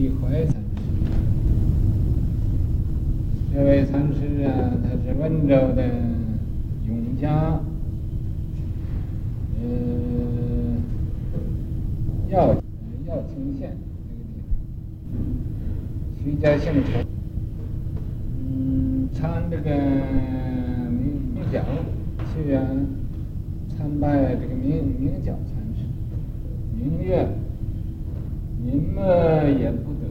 一怀禅师。这位禅师啊，他是温州的永嘉，呃，耀耀清县这个地方，徐家姓陈，嗯，参这个明明角去啊，参拜这个明明角禅师，明月。明嘛也不得，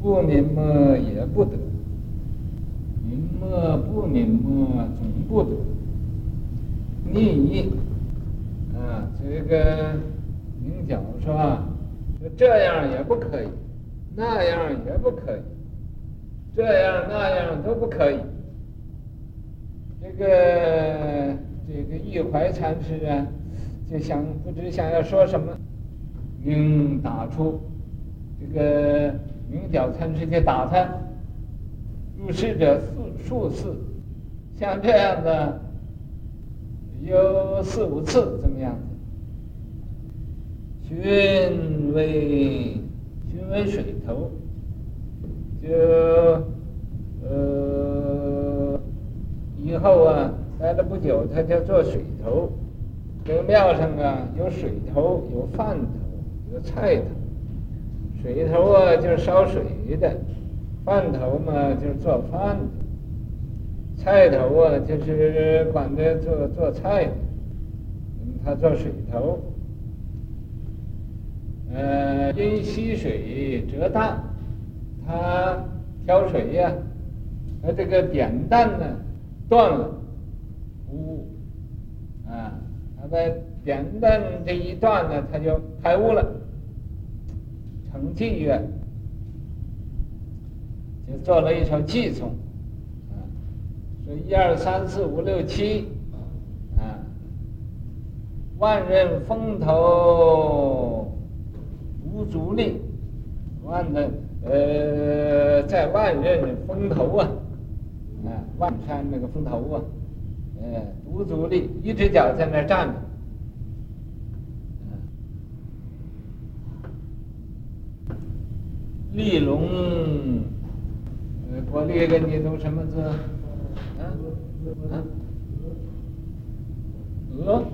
不明嘛也不得，明嘛不明嘛总不得。你啊，这个明角说，说这样也不可以，那样也不可以，这样那样都不可以。这个这个一怀禅师啊，就想不知想要说什么。应打出这个明角禅师去打他，入室者数数次，像这样的有四五次，怎么样？寻为寻为水头，就呃以后啊，待了不久，他就做水头。这个庙上啊，有水头，有饭头。有菜头，水头啊就是烧水的，饭头嘛就是做饭的，菜头啊就是管着做做菜的，他做水头。呃，因吸水折断，他挑水呀、啊，他这个扁担呢断了，悟，啊，他在。扁担这一断呢，他就开悟了，成偈曰，就做了一首偈颂，啊，说一二三四五六七，啊，万仞峰头无足力，万的呃，在万仞峰头啊，啊，万山那个峰头啊，呃，无足力，一只脚在那站着。利龙，呃，我立给你读什么字？啊？啊？鹅？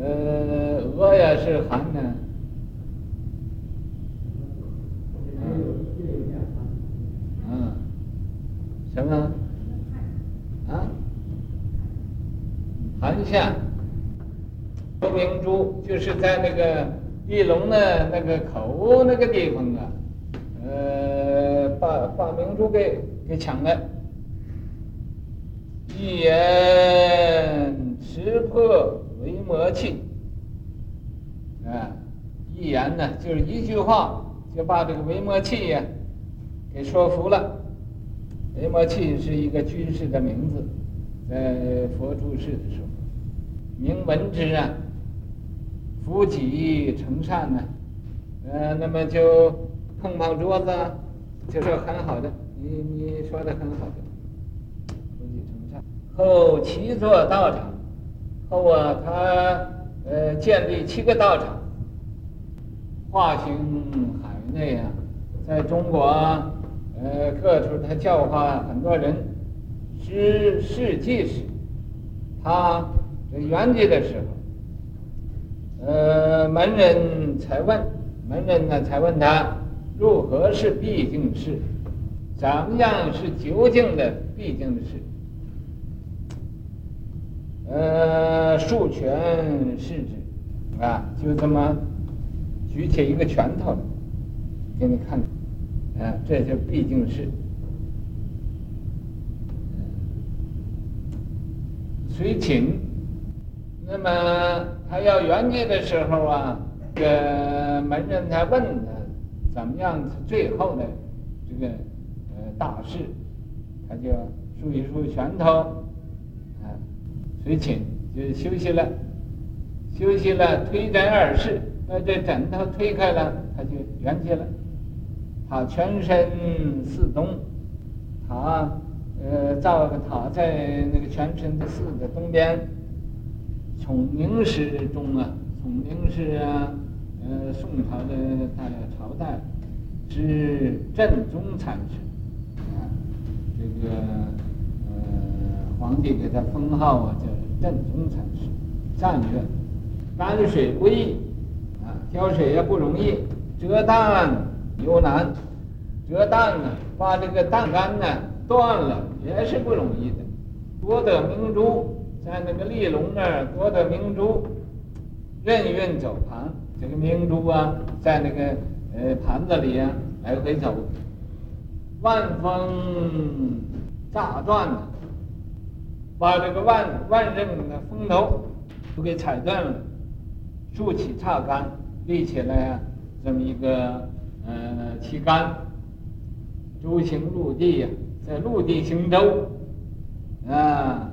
呃，鹅也是寒的。嗯。什么？啊？寒夏。说明珠就是在那个。立龙呢那个口那个地方啊，呃，把把明珠给给抢了，一言识破维摩訖，啊，一言呢就是一句话就把这个维摩訖呀给说服了。维摩訖是一个军事的名字，在佛住世的时候，名闻之啊。扶己成善呢，呃，那么就碰碰桌子，就是很好的，你你说的很好的，扶己成善。后七座道场，后啊，他呃建立七个道场，化行海内啊，在中国呃各处他教化很多人，十世纪时，他这圆寂的时候。呃，门人才问，门人呢才问他，如何是毕竟事？怎么样是究竟的毕竟的事？呃，数拳是指，啊，就这么举起一个拳头给你看，啊，这就毕竟是。随请，那么。他要圆寂的时候啊，这门人才问他怎么样最后的这个呃大事，他就竖一竖拳头，啊，随请就休息了，休息了，推枕而逝，把这枕头推开了，他就圆寂了。他全身似东，他呃造个塔在那个全身的寺的东边。从明时中啊，从明时啊，呃，宋朝的大朝代是正宗禅师啊，这个呃皇帝给他封号啊叫正宗禅师，赞曰：担水不易啊，挑水也不容易，折担尤难。折担呢，把这个担杆呢断了也是不容易的。夺得明珠，在那个立龙那儿夺得明珠，任运走盘。这个明珠啊，在那个呃盘子里啊来回走。万峰炸断了，把这个万万仞的风头都给踩断了。竖起叉杆，立起来啊，这么一个呃旗杆。舟行陆地呀，在陆地行舟，啊，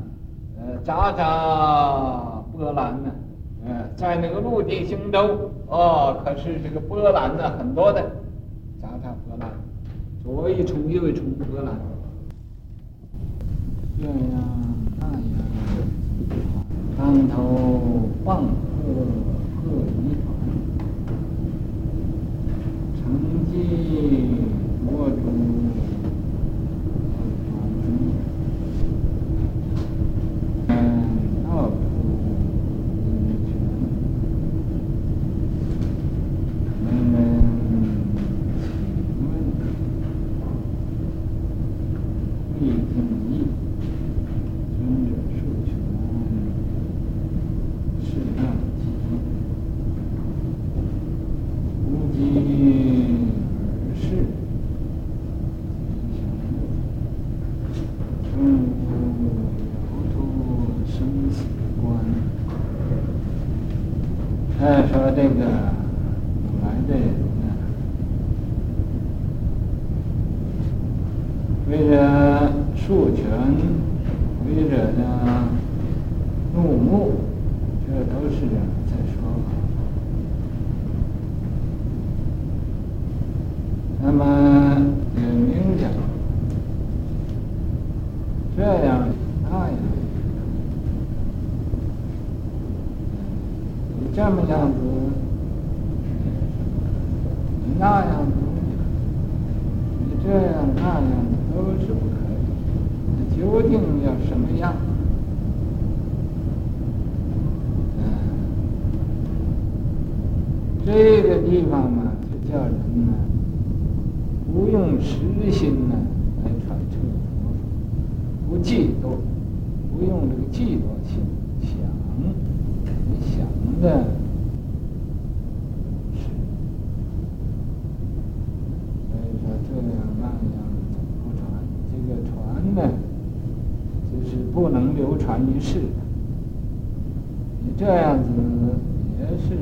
呃，扎扎波兰呢，嗯，在那个陆地星洲，哦，可是这个波兰呢很多的，扎扎波兰，左一重右一重波兰，这样那样，当头棒 mm-hmm. 这么样子，那样子，你这样那样都是不可以。你究竟要什么样？这个地方嘛，就叫人呢，不用实心呢来揣测，不嫉妒，不用这个嫉妒心。的所以说这样那样不传，这个传呢，就是不能流传于世，你这样子也是，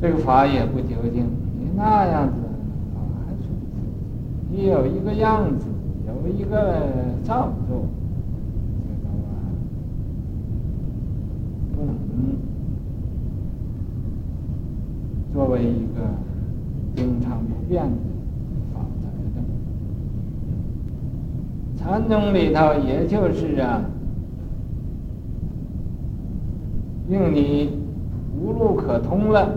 这个法也不究竟，你那样子，你有一个样子，有一个造作这个啊，不能作为一个经常不变的。禅宗里头，也就是啊，令你无路可通了，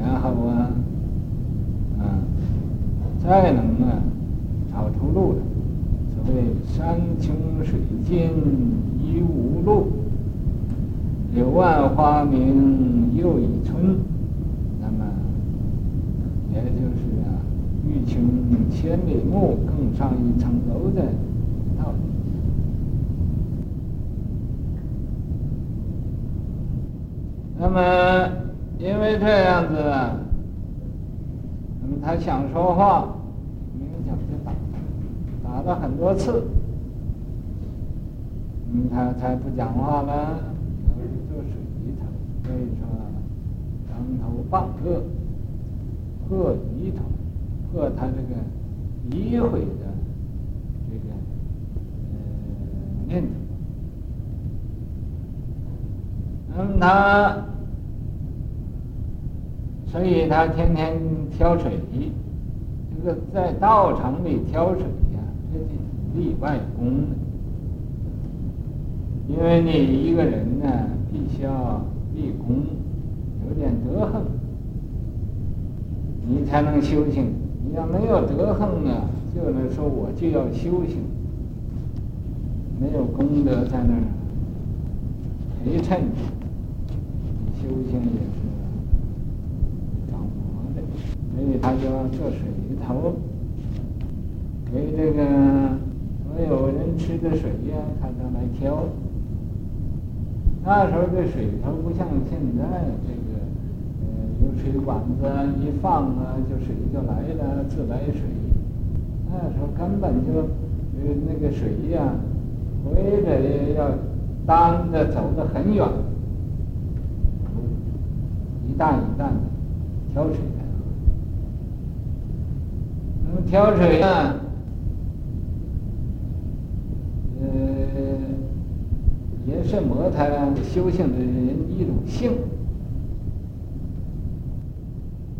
然后啊，啊，再能啊找出路来。所谓山穷水尽疑无路，柳暗花明又一村。也就是啊，欲穷千里目，更上一层楼的道理。那么，因为这样子，那么他想说话，明讲就打，打了很多次，嗯，他才不讲话了。有人做水仪头，所以说，当头棒喝，破疑头，破他这个诋毁的这个呃念头。那么他。所以他天天挑水，这个在道场里挑水呀，这是立外功的。因为你一个人呢，必须要立功，有点德行，你才能修行。你要没有德行啊，就能说我就要修行，没有功德在那儿陪衬你，修行也是着魔的。所以他就要做水头，给这个所有人吃的水呀，他都来挑。那时候的水头不像现在这个，水管子一放啊，就水就来了，自来水。那时候根本就，呃，那个水呀，回来要担着走得很远，一担一担的挑水来喝。那么挑水呢，呃。也是摩他修行的人一种性，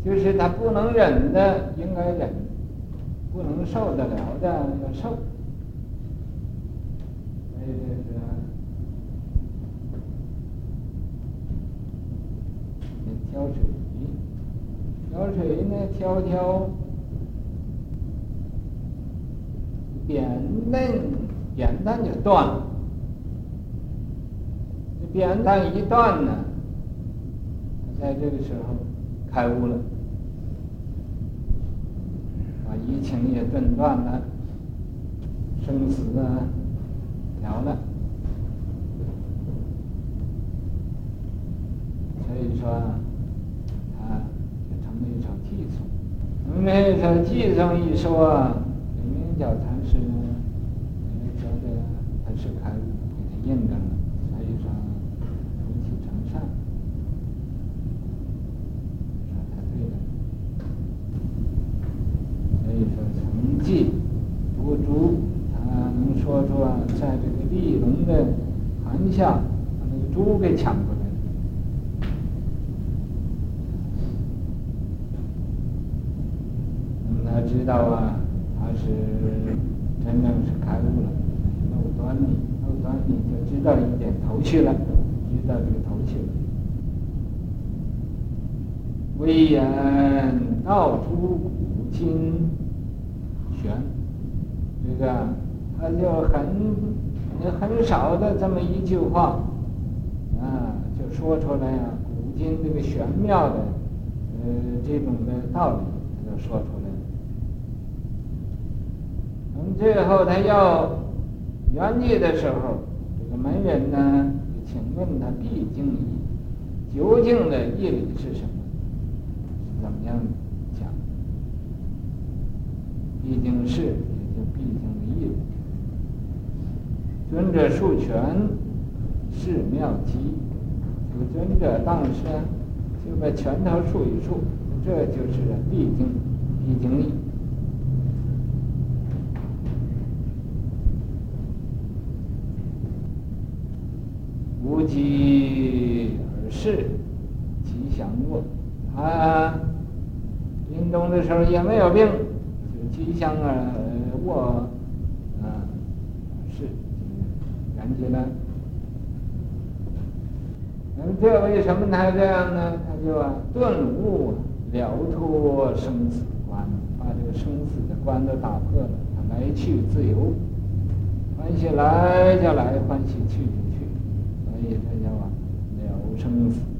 就是他不能忍的应该忍，不能受得了的要受。所以这是挑水，挑水呢，挑挑扁担，扁担就断了。扁担一断呢，在这个时候开悟了，把疫情也震断了，生死啊了了，所以说啊，就成了一首寄送。那么那首寄送一说，啊，里面叫禅是呢，里觉得他是开悟，给他印证了，所以说重启成善足，他能说出啊，在这个地龙的盘下，把那个珠给抢过来了。那么他知道啊，他是真正是开悟了，漏端倪，漏端倪就知道一点头绪了，知道这个头绪了。微言道出古今。玄，这个他就很很少的这么一句话，啊，就说出来啊，古今这个玄妙的，呃，这种的道理，他就说出来从。最后他要圆寂的时候，这个门人呢，就请问他毕竟义，究竟的义理是什么？是怎么样讲？毕竟是，也就毕竟的意思。尊者述权，是妙机。这个尊者当时就把拳头竖一竖，这就是毕竟，毕竟义。无疾而逝，吉祥卧。他临终的时候也没有病。就吉祥啊，卧，啊，是，圆寂了。那么这为什么他这样呢？他就啊，顿悟了脱生死关，把这个生死的关都打破了，他来去自由，欢喜来就来，欢喜去就就去，所以他叫啊，了生死，了生脱死。